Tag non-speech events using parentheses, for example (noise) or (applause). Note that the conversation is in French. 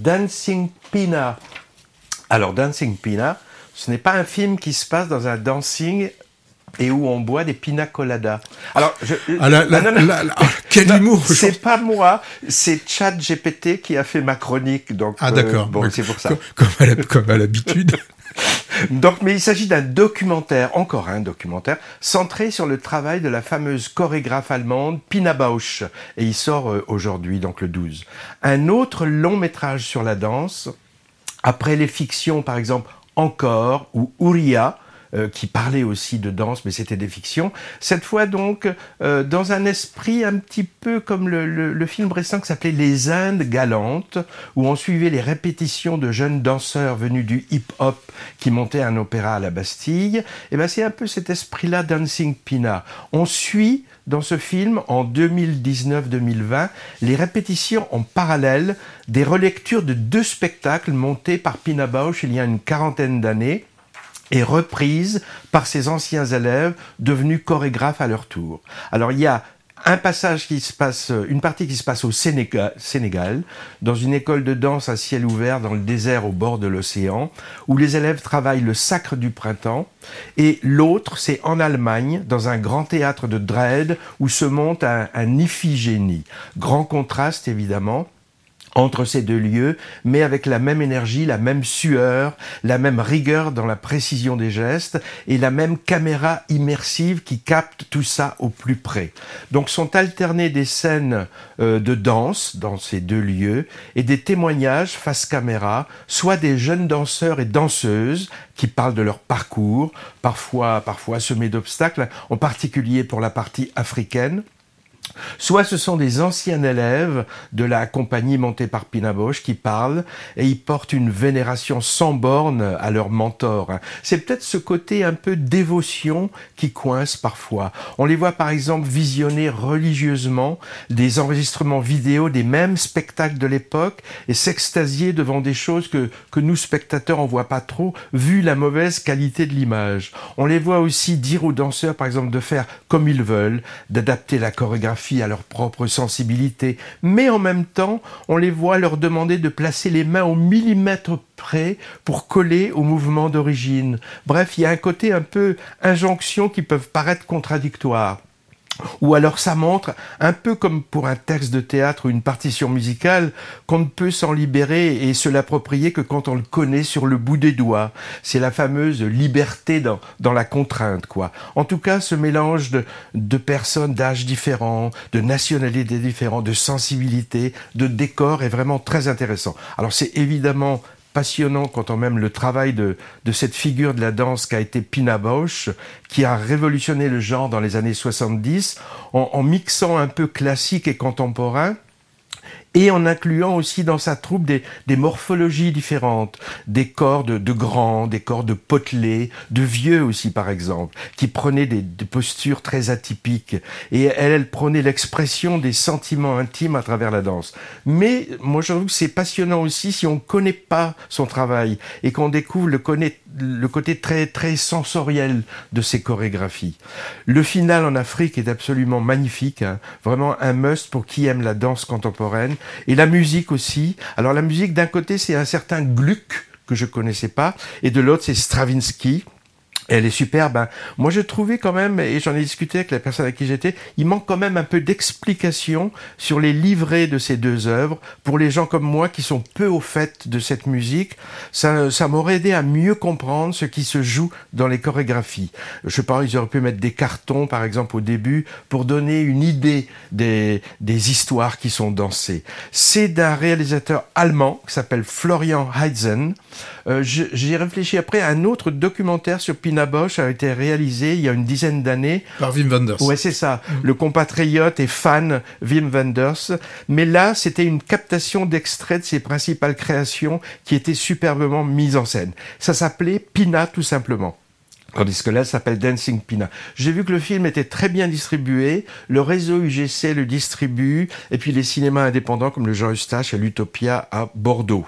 Dancing Pina. Alors, Dancing Pina, ce n'est pas un film qui se passe dans un dancing et où on boit des pina coladas. Alors, je, ah, quel humour C'est pas moi, c'est Chad GPT qui a fait ma chronique. Donc, ah d'accord. bon, c'est pour ça. Comme, à l'habitude. (laughs) donc, mais il s'agit d'un documentaire, encore un documentaire, centré sur le travail de la fameuse chorégraphe allemande Pina Bausch. Et il sort euh, aujourd'hui, donc le 12. Un autre long métrage sur la danse, après les fictions, par exemple, Encore ou Uria, euh, qui parlait aussi de danse, mais c'était des fictions. Cette fois donc euh, dans un esprit un petit peu comme le, le, film récent qui s'appelait Les Indes galantes, où on suivait les répétitions de jeunes danseurs venus du hip-hop qui montaient un opéra à la Bastille. Et eh ben c'est un peu cet esprit-là, Dancing Pina. On suit dans ce film, en 2019-2020, les répétitions en parallèle des relectures de deux spectacles montés par Pina Bausch il y a une quarantaine d'années et reprise par ses anciens élèves devenus chorégraphes à leur tour. Alors il y a un passage qui se passe, une partie qui se passe au Sénégal, Sénégal, dans une école de danse à ciel ouvert dans le désert au bord de l'océan, où les élèves travaillent le sacre du printemps, et l'autre, c'est en Allemagne, dans un grand théâtre de Dresde, où se monte un, un Iphigénie. Grand contraste, évidemment, entre ces deux lieux, mais avec la même énergie, la même sueur, la même rigueur dans la précision des gestes et la même caméra immersive qui capte tout ça au plus près. Donc sont alternés des scènes euh, de danse dans ces deux lieux et des témoignages face caméra, soit des jeunes danseurs et danseuses qui parlent de leur parcours, parfois parfois semés d'obstacles, en particulier pour la partie africaine, Soit ce sont des anciens élèves de la compagnie montée par Pina qui parlent et ils portent une vénération sans borne à leur mentor. C'est peut-être ce côté un peu dévotion qui coince parfois. On les voit par exemple visionner religieusement des enregistrements vidéo des mêmes spectacles de l'époque et s'extasier devant des choses que, que nous spectateurs on voit pas trop vu la mauvaise qualité de l'image. On les voit aussi dire aux danseurs par exemple de faire comme ils veulent, d'adapter la chorégraphie à leur propre sensibilité, mais en même temps, on les voit leur demander de placer les mains au millimètre près pour coller au mouvement d'origine. Bref, il y a un côté un peu injonction qui peuvent paraître contradictoires. Ou alors ça montre, un peu comme pour un texte de théâtre ou une partition musicale, qu'on ne peut s'en libérer et se l'approprier que quand on le connaît sur le bout des doigts. C'est la fameuse liberté dans, dans la contrainte, quoi. En tout cas, ce mélange de, de personnes d'âges différents, de nationalités différentes, de sensibilités, de décors est vraiment très intéressant. Alors c'est évidemment passionnant quand on même le travail de, de cette figure de la danse qu'a été Pina Bausch, qui a révolutionné le genre dans les années 70 en, en mixant un peu classique et contemporain et en incluant aussi dans sa troupe des, des morphologies différentes, des corps de, grands, des corps de potelés, de vieux aussi par exemple, qui prenaient des, des postures très atypiques. Et elle, elle prenait l'expression des sentiments intimes à travers la danse. Mais moi je trouve que c'est passionnant aussi si on ne connaît pas son travail et qu'on découvre le, le côté très très sensoriel de ses chorégraphies. Le final en Afrique est absolument magnifique, hein. vraiment un must pour qui aime la danse contemporaine et la musique aussi. Alors la musique, d'un côté, c'est un certain Gluck que je connaissais pas, et de l'autre, c'est Stravinsky elle est superbe. Hein. Moi, je trouvais quand même, et j'en ai discuté avec la personne avec qui j'étais, il manque quand même un peu d'explication sur les livrets de ces deux œuvres pour les gens comme moi qui sont peu au fait de cette musique. Ça, m'aurait aidé à mieux comprendre ce qui se joue dans les chorégraphies. Je pense qu'ils auraient pu mettre des cartons, par exemple, au début pour donner une idée des, histoires qui sont dansées. C'est d'un réalisateur allemand qui s'appelle Florian Heitzen. Euh, J'ai réfléchi après à un autre documentaire sur Pina Bosch a été réalisé il y a une dizaine d'années. Par Wim Wenders. Ouais, c'est ça. Mm. Le compatriote et fan Wim Wenders. Mais là, c'était une captation d'extraits de ses principales créations qui étaient superbement mises en scène. Ça s'appelait Pina tout simplement. Tandis que là, ça s'appelle Dancing Pina. J'ai vu que le film était très bien distribué, le réseau UGC le distribue, et puis les cinémas indépendants comme le Jean Eustache et l'Utopia à Bordeaux.